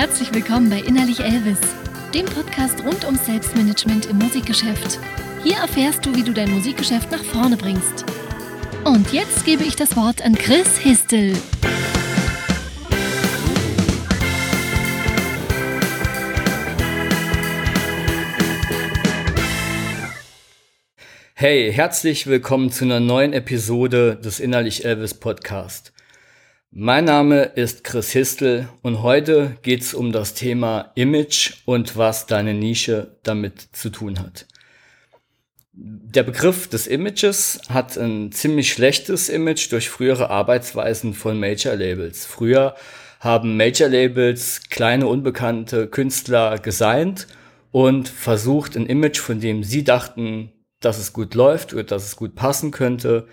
Herzlich willkommen bei Innerlich Elvis, dem Podcast rund ums Selbstmanagement im Musikgeschäft. Hier erfährst du, wie du dein Musikgeschäft nach vorne bringst. Und jetzt gebe ich das Wort an Chris Histel. Hey, herzlich willkommen zu einer neuen Episode des Innerlich Elvis Podcast. Mein Name ist Chris Histel und heute geht's um das Thema Image und was deine Nische damit zu tun hat. Der Begriff des Images hat ein ziemlich schlechtes Image durch frühere Arbeitsweisen von Major Labels. Früher haben Major Labels kleine unbekannte Künstler gesigned und versucht ein Image, von dem sie dachten, dass es gut läuft oder dass es gut passen könnte,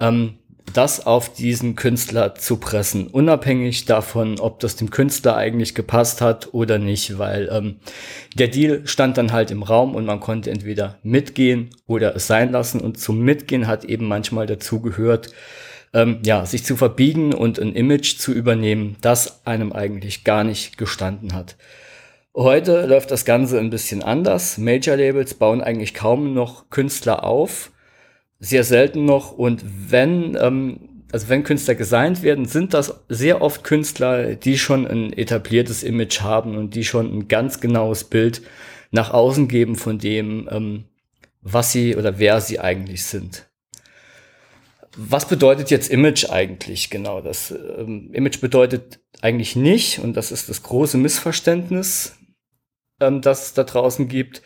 ähm, das auf diesen Künstler zu pressen, unabhängig davon, ob das dem Künstler eigentlich gepasst hat oder nicht, weil ähm, der Deal stand dann halt im Raum und man konnte entweder mitgehen oder es sein lassen und zum Mitgehen hat eben manchmal dazu gehört, ähm, ja, sich zu verbiegen und ein Image zu übernehmen, das einem eigentlich gar nicht gestanden hat. Heute läuft das Ganze ein bisschen anders. Major Labels bauen eigentlich kaum noch Künstler auf sehr selten noch. Und wenn, ähm, also wenn Künstler gesigned werden, sind das sehr oft Künstler, die schon ein etabliertes Image haben und die schon ein ganz genaues Bild nach außen geben von dem, ähm, was sie oder wer sie eigentlich sind. Was bedeutet jetzt Image eigentlich genau? Das ähm, Image bedeutet eigentlich nicht, und das ist das große Missverständnis, ähm, das es da draußen gibt,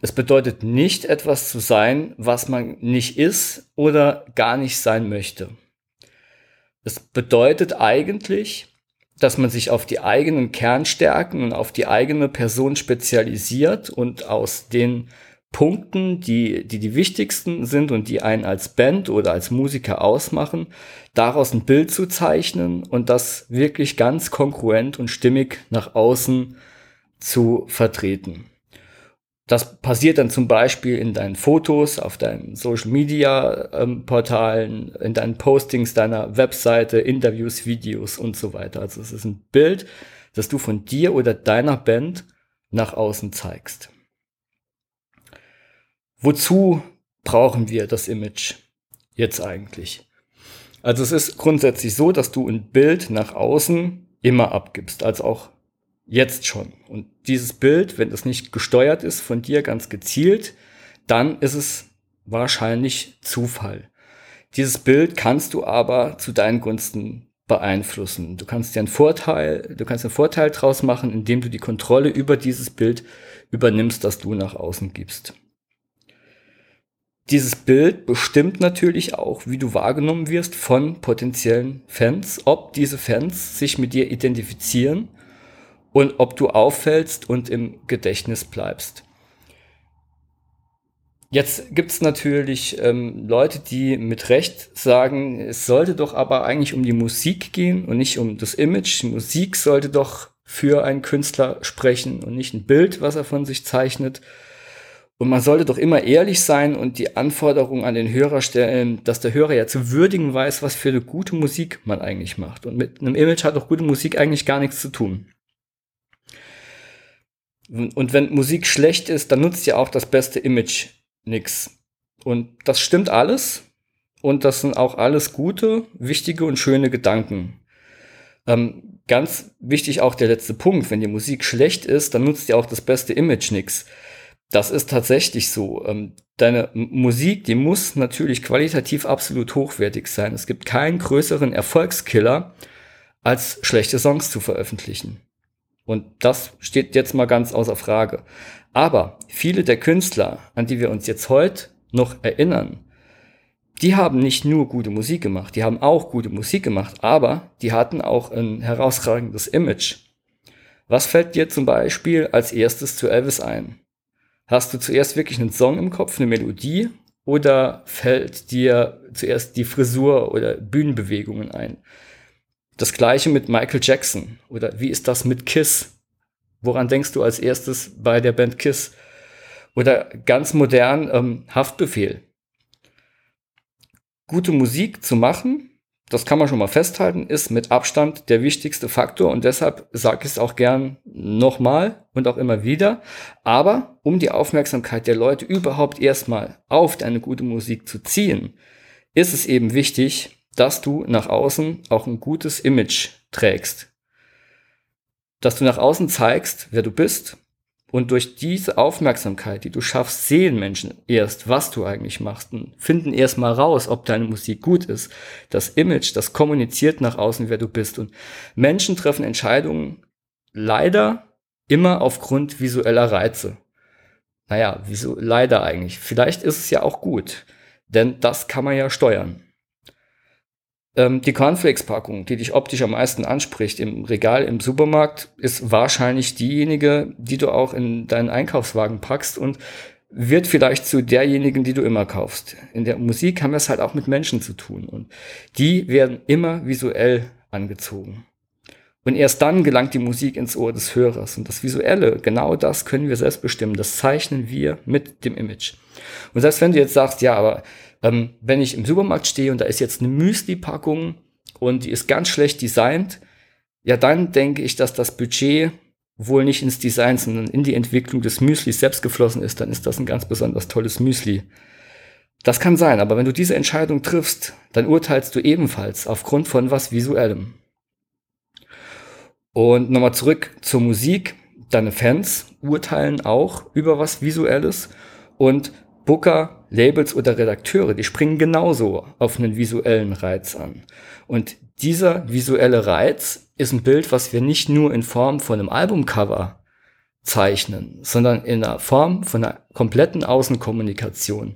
es bedeutet nicht etwas zu sein, was man nicht ist oder gar nicht sein möchte. Es bedeutet eigentlich, dass man sich auf die eigenen Kernstärken und auf die eigene Person spezialisiert und aus den Punkten, die, die die wichtigsten sind und die einen als Band oder als Musiker ausmachen, daraus ein Bild zu zeichnen und das wirklich ganz konkurrent und stimmig nach außen zu vertreten. Das passiert dann zum Beispiel in deinen Fotos, auf deinen Social Media ähm, Portalen, in deinen Postings deiner Webseite, Interviews, Videos und so weiter. Also es ist ein Bild, das du von dir oder deiner Band nach außen zeigst. Wozu brauchen wir das Image jetzt eigentlich? Also es ist grundsätzlich so, dass du ein Bild nach außen immer abgibst, also auch Jetzt schon. Und dieses Bild, wenn es nicht gesteuert ist von dir ganz gezielt, dann ist es wahrscheinlich Zufall. Dieses Bild kannst du aber zu deinen Gunsten beeinflussen. Du kannst dir einen Vorteil, du kannst einen Vorteil draus machen, indem du die Kontrolle über dieses Bild übernimmst, das du nach außen gibst. Dieses Bild bestimmt natürlich auch, wie du wahrgenommen wirst von potenziellen Fans, ob diese Fans sich mit dir identifizieren und ob du auffällst und im Gedächtnis bleibst. Jetzt gibt es natürlich ähm, Leute, die mit Recht sagen, es sollte doch aber eigentlich um die Musik gehen und nicht um das Image. Die Musik sollte doch für einen Künstler sprechen und nicht ein Bild, was er von sich zeichnet. Und man sollte doch immer ehrlich sein und die Anforderungen an den Hörer stellen, dass der Hörer ja zu würdigen weiß, was für eine gute Musik man eigentlich macht. Und mit einem Image hat auch gute Musik eigentlich gar nichts zu tun. Und wenn Musik schlecht ist, dann nutzt ja auch das beste Image nix. Und das stimmt alles. Und das sind auch alles gute, wichtige und schöne Gedanken. Ähm, ganz wichtig auch der letzte Punkt. Wenn die Musik schlecht ist, dann nutzt ja auch das beste Image nix. Das ist tatsächlich so. Ähm, deine Musik, die muss natürlich qualitativ absolut hochwertig sein. Es gibt keinen größeren Erfolgskiller, als schlechte Songs zu veröffentlichen. Und das steht jetzt mal ganz außer Frage. Aber viele der Künstler, an die wir uns jetzt heute noch erinnern, die haben nicht nur gute Musik gemacht, die haben auch gute Musik gemacht, aber die hatten auch ein herausragendes Image. Was fällt dir zum Beispiel als erstes zu Elvis ein? Hast du zuerst wirklich einen Song im Kopf, eine Melodie, oder fällt dir zuerst die Frisur oder Bühnenbewegungen ein? Das gleiche mit Michael Jackson. Oder wie ist das mit Kiss? Woran denkst du als erstes bei der Band Kiss? Oder ganz modern ähm, Haftbefehl. Gute Musik zu machen, das kann man schon mal festhalten, ist mit Abstand der wichtigste Faktor und deshalb sage ich es auch gern nochmal und auch immer wieder. Aber um die Aufmerksamkeit der Leute überhaupt erstmal auf deine gute Musik zu ziehen, ist es eben wichtig, dass du nach außen auch ein gutes Image trägst. Dass du nach außen zeigst, wer du bist, und durch diese Aufmerksamkeit, die du schaffst, sehen Menschen erst, was du eigentlich machst und finden erst mal raus, ob deine Musik gut ist. Das Image, das kommuniziert nach außen, wer du bist. Und Menschen treffen Entscheidungen leider immer aufgrund visueller Reize. Naja, wieso leider eigentlich? Vielleicht ist es ja auch gut, denn das kann man ja steuern. Ähm, die Cornflakes-Packung, die dich optisch am meisten anspricht im Regal im Supermarkt, ist wahrscheinlich diejenige, die du auch in deinen Einkaufswagen packst und wird vielleicht zu derjenigen, die du immer kaufst. In der Musik haben wir es halt auch mit Menschen zu tun und die werden immer visuell angezogen. Und erst dann gelangt die Musik ins Ohr des Hörers. Und das Visuelle, genau das können wir selbst bestimmen. Das zeichnen wir mit dem Image. Und selbst wenn du jetzt sagst, ja, aber ähm, wenn ich im Supermarkt stehe und da ist jetzt eine Müsli-Packung und die ist ganz schlecht designt, ja, dann denke ich, dass das Budget wohl nicht ins Design, sondern in die Entwicklung des Müslis selbst geflossen ist, dann ist das ein ganz besonders tolles Müsli. Das kann sein, aber wenn du diese Entscheidung triffst, dann urteilst du ebenfalls aufgrund von was Visuellem. Und nochmal zurück zur Musik. Deine Fans urteilen auch über was Visuelles und Booker, Labels oder Redakteure, die springen genauso auf einen visuellen Reiz an. Und dieser visuelle Reiz ist ein Bild, was wir nicht nur in Form von einem Albumcover zeichnen, sondern in der Form von einer kompletten Außenkommunikation,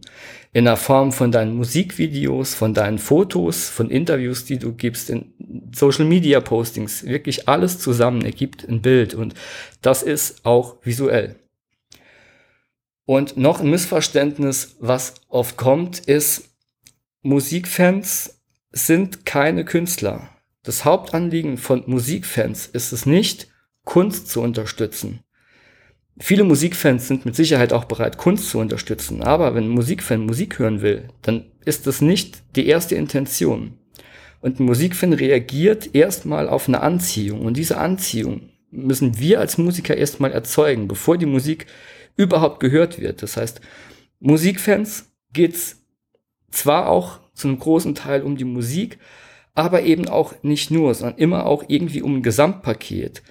in der Form von deinen Musikvideos, von deinen Fotos, von Interviews, die du gibst, in Social Media Postings, wirklich alles zusammen ergibt ein Bild und das ist auch visuell. Und noch ein Missverständnis, was oft kommt, ist, Musikfans sind keine Künstler. Das Hauptanliegen von Musikfans ist es nicht, Kunst zu unterstützen. Viele Musikfans sind mit Sicherheit auch bereit, Kunst zu unterstützen. Aber wenn ein Musikfan Musik hören will, dann ist das nicht die erste Intention. Und ein Musikfan reagiert erstmal auf eine Anziehung. Und diese Anziehung müssen wir als Musiker erstmal erzeugen, bevor die Musik überhaupt gehört wird. Das heißt, Musikfans geht's zwar auch zu einem großen Teil um die Musik, aber eben auch nicht nur, sondern immer auch irgendwie um ein Gesamtpaket,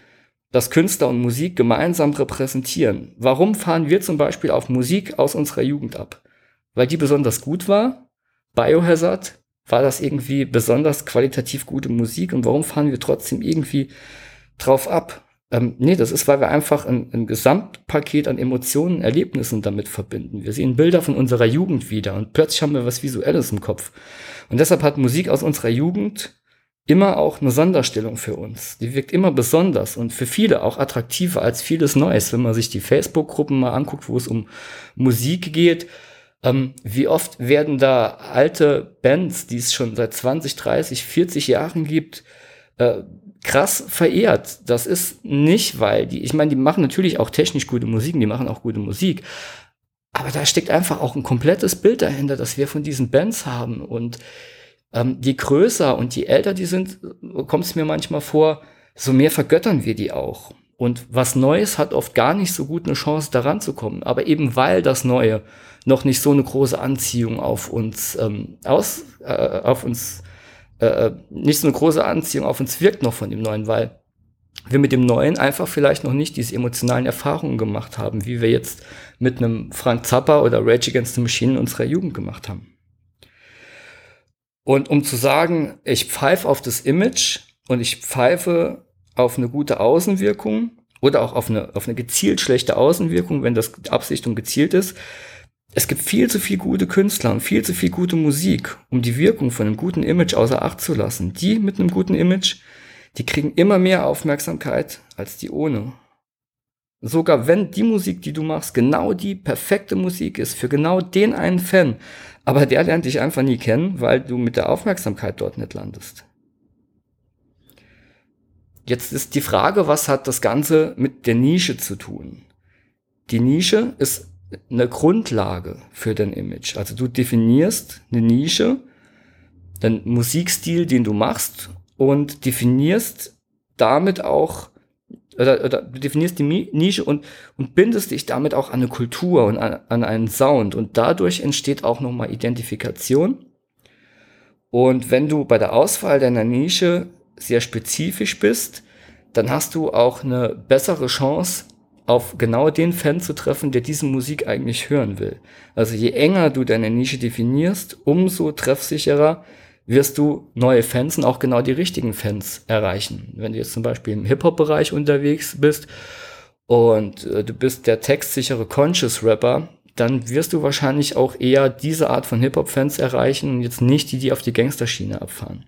das Künstler und Musik gemeinsam repräsentieren. Warum fahren wir zum Beispiel auf Musik aus unserer Jugend ab? Weil die besonders gut war? Biohazard? War das irgendwie besonders qualitativ gute Musik? Und warum fahren wir trotzdem irgendwie drauf ab? Ähm, nee, das ist, weil wir einfach ein, ein Gesamtpaket an Emotionen, Erlebnissen damit verbinden. Wir sehen Bilder von unserer Jugend wieder und plötzlich haben wir was Visuelles im Kopf. Und deshalb hat Musik aus unserer Jugend immer auch eine Sonderstellung für uns. Die wirkt immer besonders und für viele auch attraktiver als vieles Neues. Wenn man sich die Facebook-Gruppen mal anguckt, wo es um Musik geht, ähm, wie oft werden da alte Bands, die es schon seit 20, 30, 40 Jahren gibt, äh, krass verehrt. Das ist nicht, weil die, ich meine, die machen natürlich auch technisch gute Musik, die machen auch gute Musik. Aber da steckt einfach auch ein komplettes Bild dahinter, das wir von diesen Bands haben. Und ähm, je größer und je älter die sind, kommt es mir manchmal vor, so mehr vergöttern wir die auch. Und was Neues hat oft gar nicht so gut eine Chance, daran zu kommen. Aber eben weil das Neue noch nicht so eine große Anziehung auf uns ähm, aus, äh, auf uns äh, äh, nicht so eine große Anziehung auf uns wirkt noch von dem Neuen, weil wir mit dem Neuen einfach vielleicht noch nicht diese emotionalen Erfahrungen gemacht haben, wie wir jetzt mit einem Frank Zappa oder Rage Against the Machine in unserer Jugend gemacht haben. Und um zu sagen, ich pfeife auf das Image und ich pfeife auf eine gute Außenwirkung oder auch auf eine, auf eine gezielt schlechte Außenwirkung, wenn das Absicht und gezielt ist, es gibt viel zu viel gute Künstler und viel zu viel gute Musik, um die Wirkung von einem guten Image außer Acht zu lassen. Die mit einem guten Image, die kriegen immer mehr Aufmerksamkeit als die ohne. Sogar wenn die Musik, die du machst, genau die perfekte Musik ist für genau den einen Fan, aber der lernt dich einfach nie kennen, weil du mit der Aufmerksamkeit dort nicht landest. Jetzt ist die Frage, was hat das Ganze mit der Nische zu tun? Die Nische ist eine Grundlage für dein Image. Also du definierst eine Nische deinen Musikstil, den du machst und definierst damit auch oder, oder du definierst die Nische und, und bindest dich damit auch an eine Kultur und an, an einen Sound und dadurch entsteht auch nochmal Identifikation. Und wenn du bei der Auswahl deiner Nische sehr spezifisch bist, dann hast du auch eine bessere Chance, auf genau den Fan zu treffen, der diese Musik eigentlich hören will. Also je enger du deine Nische definierst, umso treffsicherer wirst du neue Fans und auch genau die richtigen Fans erreichen. Wenn du jetzt zum Beispiel im Hip-Hop-Bereich unterwegs bist und äh, du bist der textsichere Conscious-Rapper, dann wirst du wahrscheinlich auch eher diese Art von Hip-Hop-Fans erreichen und jetzt nicht die, die auf die Gangsterschiene abfahren.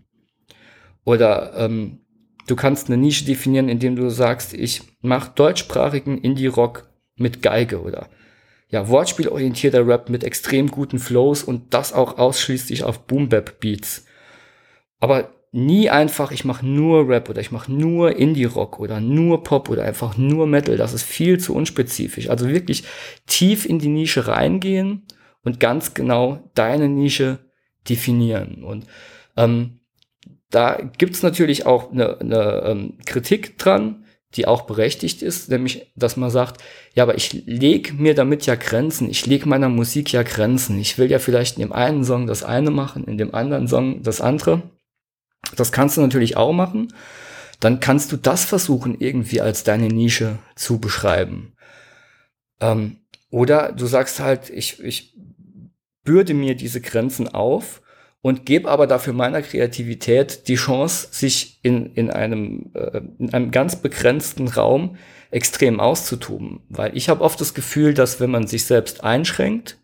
Oder ähm, Du kannst eine Nische definieren, indem du sagst, ich mache deutschsprachigen Indie-Rock mit Geige oder ja, wortspielorientierter Rap mit extrem guten Flows und das auch ausschließlich auf Boom-Bap-Beats. Aber nie einfach, ich mache nur Rap oder ich mache nur Indie-Rock oder nur Pop oder einfach nur Metal. Das ist viel zu unspezifisch. Also wirklich tief in die Nische reingehen und ganz genau deine Nische definieren. Und ähm, da gibt's natürlich auch eine, eine ähm, Kritik dran, die auch berechtigt ist, nämlich, dass man sagt, ja, aber ich leg mir damit ja Grenzen, ich leg meiner Musik ja Grenzen. Ich will ja vielleicht in dem einen Song das eine machen, in dem anderen Song das andere. Das kannst du natürlich auch machen. Dann kannst du das versuchen, irgendwie als deine Nische zu beschreiben. Ähm, oder du sagst halt, ich, ich bürde mir diese Grenzen auf und gebe aber dafür meiner Kreativität die Chance, sich in, in, einem, äh, in einem ganz begrenzten Raum extrem auszutoben. Weil ich habe oft das Gefühl, dass wenn man sich selbst einschränkt,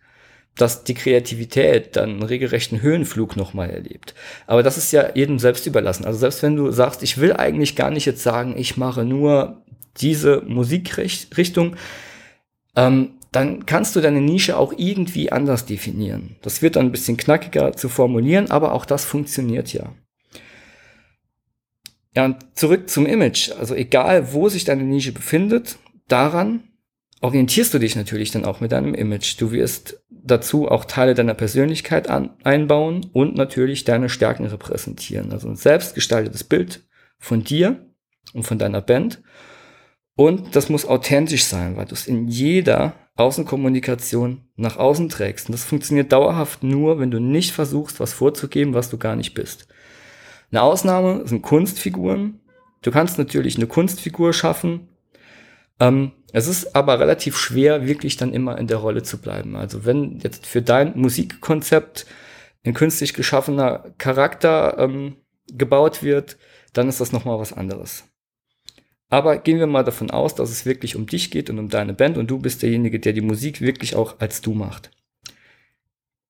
dass die Kreativität dann einen regelrechten Höhenflug nochmal erlebt. Aber das ist ja jedem selbst überlassen. Also selbst wenn du sagst, ich will eigentlich gar nicht jetzt sagen, ich mache nur diese Musikrichtung, ähm, dann kannst du deine Nische auch irgendwie anders definieren. Das wird dann ein bisschen knackiger zu formulieren, aber auch das funktioniert ja. Ja, und zurück zum Image. Also egal, wo sich deine Nische befindet, daran orientierst du dich natürlich dann auch mit deinem Image. Du wirst dazu auch Teile deiner Persönlichkeit an, einbauen und natürlich deine Stärken repräsentieren. Also ein selbstgestaltetes Bild von dir und von deiner Band. Und das muss authentisch sein, weil du es in jeder Außenkommunikation nach außen trägst. Und das funktioniert dauerhaft nur, wenn du nicht versuchst, was vorzugeben, was du gar nicht bist. Eine Ausnahme sind Kunstfiguren. Du kannst natürlich eine Kunstfigur schaffen. Ähm, es ist aber relativ schwer, wirklich dann immer in der Rolle zu bleiben. Also wenn jetzt für dein Musikkonzept ein künstlich geschaffener Charakter ähm, gebaut wird, dann ist das nochmal was anderes. Aber gehen wir mal davon aus, dass es wirklich um dich geht und um deine Band und du bist derjenige, der die Musik wirklich auch als du macht.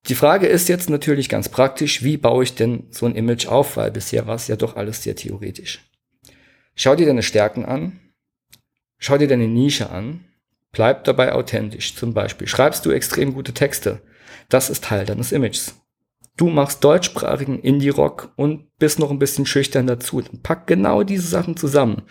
Die Frage ist jetzt natürlich ganz praktisch, wie baue ich denn so ein Image auf, weil bisher war es ja doch alles sehr theoretisch. Schau dir deine Stärken an, schau dir deine Nische an, bleib dabei authentisch. Zum Beispiel schreibst du extrem gute Texte. Das ist Teil deines Images du machst deutschsprachigen Indie-Rock und bist noch ein bisschen schüchtern dazu. Dann pack genau diese Sachen zusammen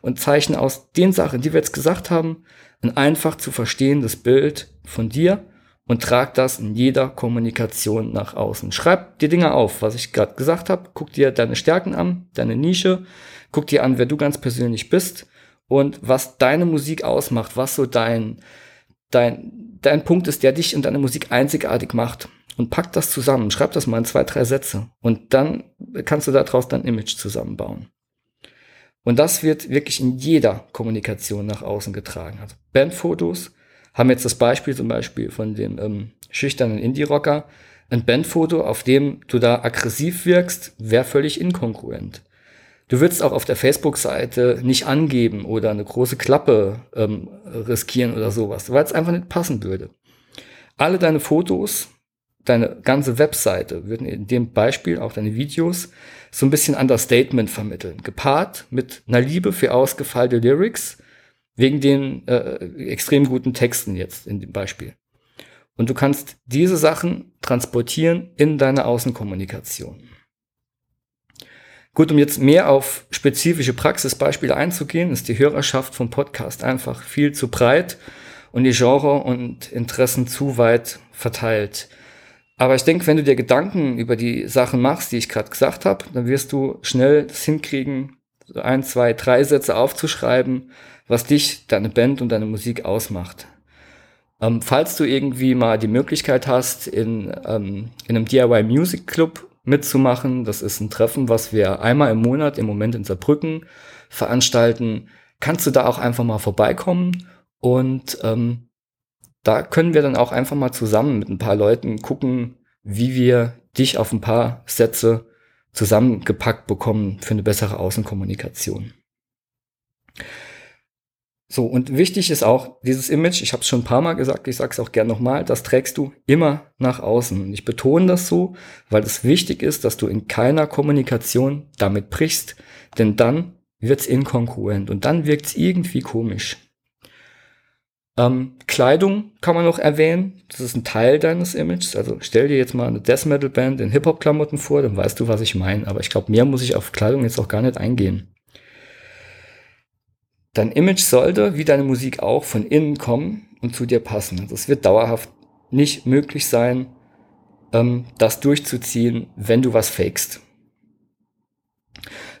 und zeichne aus den Sachen, die wir jetzt gesagt haben, ein einfach zu verstehendes Bild von dir und trag das in jeder Kommunikation nach außen. Schreib dir Dinge auf, was ich gerade gesagt habe. Guck dir deine Stärken an, deine Nische. Guck dir an, wer du ganz persönlich bist und was deine Musik ausmacht, was so dein, dein, dein Punkt ist, der dich und deine Musik einzigartig macht und pack das zusammen, schreib das mal in zwei, drei Sätze und dann kannst du daraus dein Image zusammenbauen. Und das wird wirklich in jeder Kommunikation nach außen getragen. Also Bandfotos haben jetzt das Beispiel zum Beispiel von dem ähm, schüchternen Indie-Rocker. Ein Bandfoto, auf dem du da aggressiv wirkst, wäre völlig inkongruent. Du würdest auch auf der Facebook-Seite nicht angeben oder eine große Klappe ähm, riskieren oder sowas, weil es einfach nicht passen würde. Alle deine Fotos deine ganze Webseite, würden in dem Beispiel auch deine Videos so ein bisschen Understatement vermitteln. Gepaart mit einer Liebe für ausgefeilte Lyrics, wegen den äh, extrem guten Texten jetzt in dem Beispiel. Und du kannst diese Sachen transportieren in deine Außenkommunikation. Gut, um jetzt mehr auf spezifische Praxisbeispiele einzugehen, ist die Hörerschaft vom Podcast einfach viel zu breit und die Genre und Interessen zu weit verteilt. Aber ich denke, wenn du dir Gedanken über die Sachen machst, die ich gerade gesagt habe, dann wirst du schnell das hinkriegen, ein, zwei, drei Sätze aufzuschreiben, was dich, deine Band und deine Musik ausmacht. Ähm, falls du irgendwie mal die Möglichkeit hast, in, ähm, in einem DIY Music Club mitzumachen, das ist ein Treffen, was wir einmal im Monat im Moment in Saarbrücken veranstalten, kannst du da auch einfach mal vorbeikommen? Und ähm, da können wir dann auch einfach mal zusammen mit ein paar Leuten gucken, wie wir dich auf ein paar Sätze zusammengepackt bekommen für eine bessere Außenkommunikation. So, und wichtig ist auch dieses Image, ich habe es schon ein paar Mal gesagt, ich sage es auch gern nochmal, das trägst du immer nach außen. Und ich betone das so, weil es wichtig ist, dass du in keiner Kommunikation damit brichst, denn dann wird es inkongruent und dann wirkt es irgendwie komisch. Ähm, Kleidung kann man noch erwähnen, das ist ein Teil deines Images. Also stell dir jetzt mal eine Death Metal Band in Hip-Hop-Klamotten vor, dann weißt du, was ich meine. Aber ich glaube, mehr muss ich auf Kleidung jetzt auch gar nicht eingehen. Dein Image sollte, wie deine Musik auch, von innen kommen und zu dir passen. Also es wird dauerhaft nicht möglich sein, ähm, das durchzuziehen, wenn du was fakest.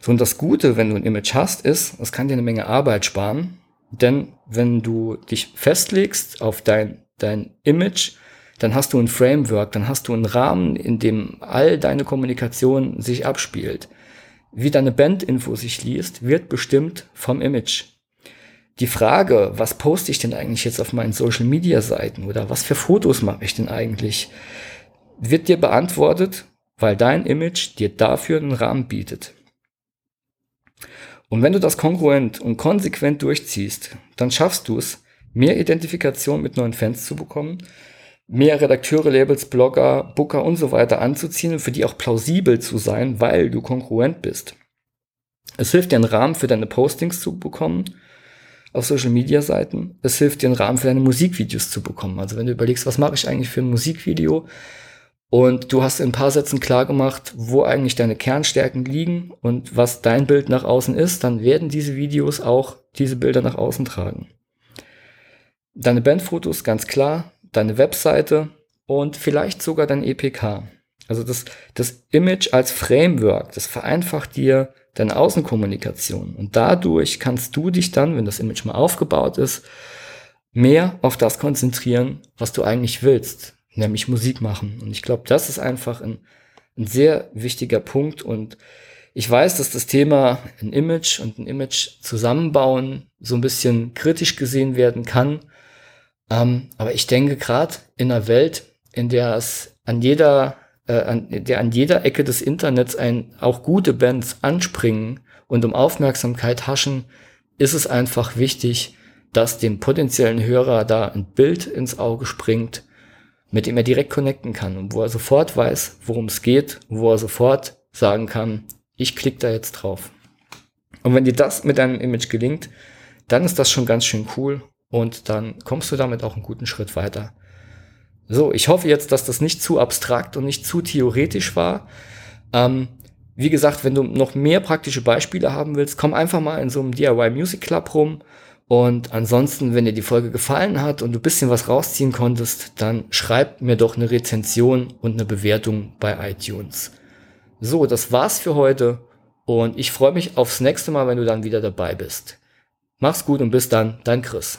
So, und das Gute, wenn du ein Image hast, ist, es kann dir eine Menge Arbeit sparen, denn wenn du dich festlegst auf dein, dein Image, dann hast du ein Framework, dann hast du einen Rahmen, in dem all deine Kommunikation sich abspielt. Wie deine Bandinfo sich liest, wird bestimmt vom Image die Frage, was poste ich denn eigentlich jetzt auf meinen Social Media Seiten oder was für Fotos mache ich denn eigentlich, wird dir beantwortet, weil dein Image dir dafür einen Rahmen bietet. Und wenn du das kongruent und konsequent durchziehst, dann schaffst du es, mehr Identifikation mit neuen Fans zu bekommen, mehr Redakteure, Labels, Blogger, Booker und so weiter anzuziehen und für die auch plausibel zu sein, weil du kongruent bist. Es hilft dir einen Rahmen für deine Postings zu bekommen auf Social Media Seiten. Es hilft dir einen Rahmen für deine Musikvideos zu bekommen. Also wenn du überlegst, was mache ich eigentlich für ein Musikvideo und du hast in ein paar Sätzen klar gemacht, wo eigentlich deine Kernstärken liegen und was dein Bild nach außen ist, dann werden diese Videos auch diese Bilder nach außen tragen. Deine Bandfotos ganz klar, deine Webseite und vielleicht sogar dein EPK. Also das, das Image als Framework, das vereinfacht dir deine Außenkommunikation. Und dadurch kannst du dich dann, wenn das Image mal aufgebaut ist, mehr auf das konzentrieren, was du eigentlich willst, nämlich Musik machen. Und ich glaube, das ist einfach ein, ein sehr wichtiger Punkt. Und ich weiß, dass das Thema ein Image und ein Image zusammenbauen so ein bisschen kritisch gesehen werden kann. Ähm, aber ich denke gerade in einer Welt, in der es an jeder äh, an, der an jeder Ecke des Internets ein, auch gute Bands anspringen und um Aufmerksamkeit haschen, ist es einfach wichtig, dass dem potenziellen Hörer da ein Bild ins Auge springt, mit dem er direkt connecten kann und wo er sofort weiß, worum es geht, wo er sofort sagen kann, ich klicke da jetzt drauf. Und wenn dir das mit deinem Image gelingt, dann ist das schon ganz schön cool und dann kommst du damit auch einen guten Schritt weiter. So, ich hoffe jetzt, dass das nicht zu abstrakt und nicht zu theoretisch war. Ähm, wie gesagt, wenn du noch mehr praktische Beispiele haben willst, komm einfach mal in so einem DIY Music Club rum. Und ansonsten, wenn dir die Folge gefallen hat und du bisschen was rausziehen konntest, dann schreib mir doch eine Rezension und eine Bewertung bei iTunes. So, das war's für heute und ich freue mich aufs nächste Mal, wenn du dann wieder dabei bist. Mach's gut und bis dann, dein Chris.